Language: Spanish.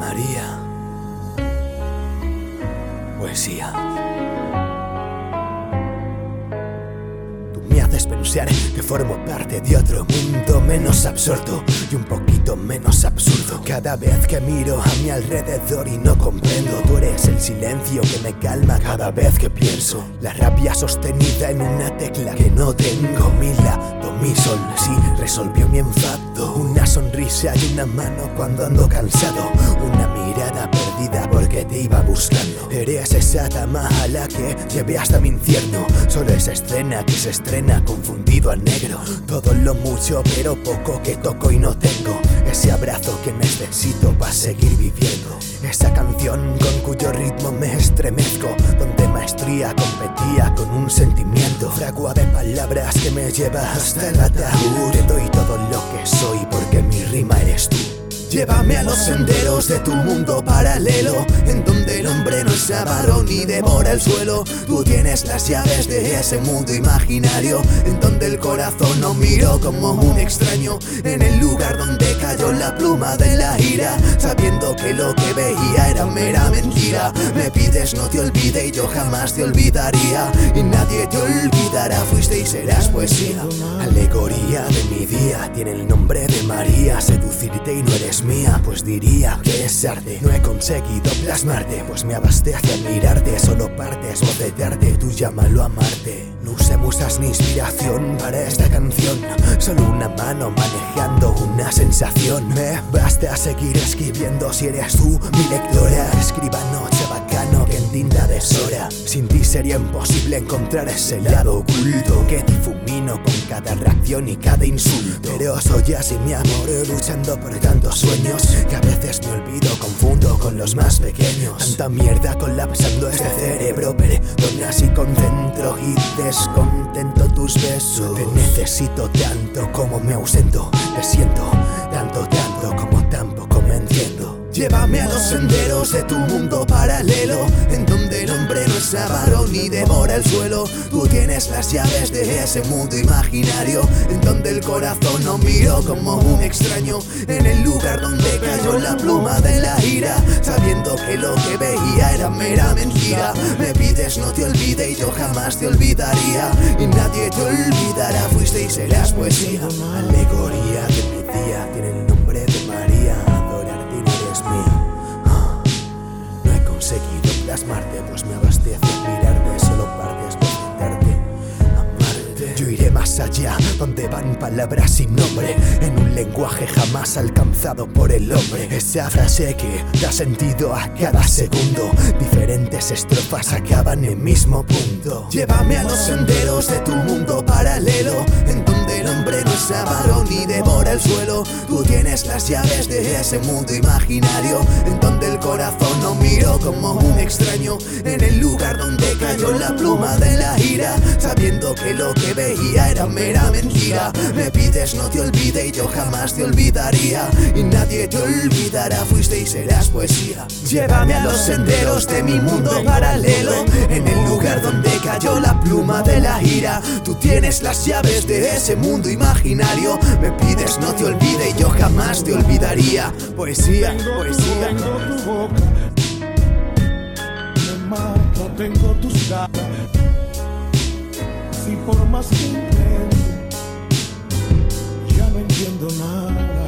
María. Poesía. Tú me haces pensar que formo parte de otro mundo menos absorto y un poquito menos absurdo. Cada vez que miro a mi alrededor y no comprendo, tú eres el silencio que me calma cada vez que pienso. La rabia sostenida en una tecla que no tengo. Mila, mi sol, sí, resolvió mi enfado una sonrisa y una mano cuando ando cansado. Una mirada perdida porque te iba buscando. Eres esa dama a la que llevé hasta mi infierno. Solo esa escena que se estrena confundido a negro. Todo lo mucho pero poco que toco y no tengo. Ese abrazo que necesito para seguir viviendo. Esa canción con cuyo ritmo me estremezco. Donde maestría competía con un sentimiento. Fragua de palabras que me lleva hasta el ataúd. Te doy todo lo que soy porque mi rima eres tú. Llévame a los senderos de tu mundo paralelo, en donde el hombre no es avaro ni devora el suelo. Tú tienes las llaves de ese mundo imaginario, en donde el corazón no miró como un extraño, en el lugar donde cayó la pluma de la ira, sabiendo que lo que veía era mera mentira. Me pides no te olvide y yo jamás te olvidaría, y nadie te olvidará, fuiste y serás poesía. Alegoría de mi día, tiene el nombre de María, seducirte y no eres mía, pues diría que es arte. No he conseguido plasmarte, pues me abastece a mirarte. Solo partes bocetarte, tú llámalo amarte. No usemos ni inspiración para esta canción. Solo una mano manejando una sensación. Me basta seguir escribiendo si eres tú mi lectora. Escriba noche bacano deshora. Sin ti sería imposible encontrar ese lado oculto que difumino con cada reacción y cada insulto. Pero soy así mi amor, luchando por tantos sueños que a veces me olvido, confundo con los más pequeños. Tanta mierda colapsando este cerebro, perdona así concentro y descontento tus besos. Te necesito tanto como me ausento, te siento Llévame a los senderos de tu mundo paralelo, en donde el hombre no es avaro ni devora el suelo. Tú tienes las llaves de ese mundo imaginario, en donde el corazón no miró como un extraño, en el lugar donde cayó la pluma de la ira, sabiendo que lo que veía era mera mentira. Me pides no te olvide y yo jamás te olvidaría, y nadie te olvidará, fuiste y serás poesía. Me abastece más allá, donde van palabras sin nombre, en un lenguaje jamás alcanzado por el hombre. Esa frase que da sentido a cada segundo, diferentes estrofas acaban en mismo punto. Llévame a los senderos de tu mundo paralelo, en donde el hombre no es avaro ni devora el suelo. Tú tienes las llaves de ese mundo imaginario, en donde el corazón no miró como un extraño, en el lugar donde cayó la pluma de la ira, sabiendo que lo que veía era mera mentira. Me pides no te olvide y yo jamás te olvidaría, y nadie te olvidará, fuiste y serás poesía. Llévame a los senderos de mi mundo paralelo, en el lugar donde cayó la pluma de la ira. Tú tienes las llaves de ese mundo imaginario, me pides no te olvide y yo jamás te olvidaría. Poesía, poesía. Tengo tu boca, me mata, tengo tus ganas. Si por más que intento, ya no entiendo nada.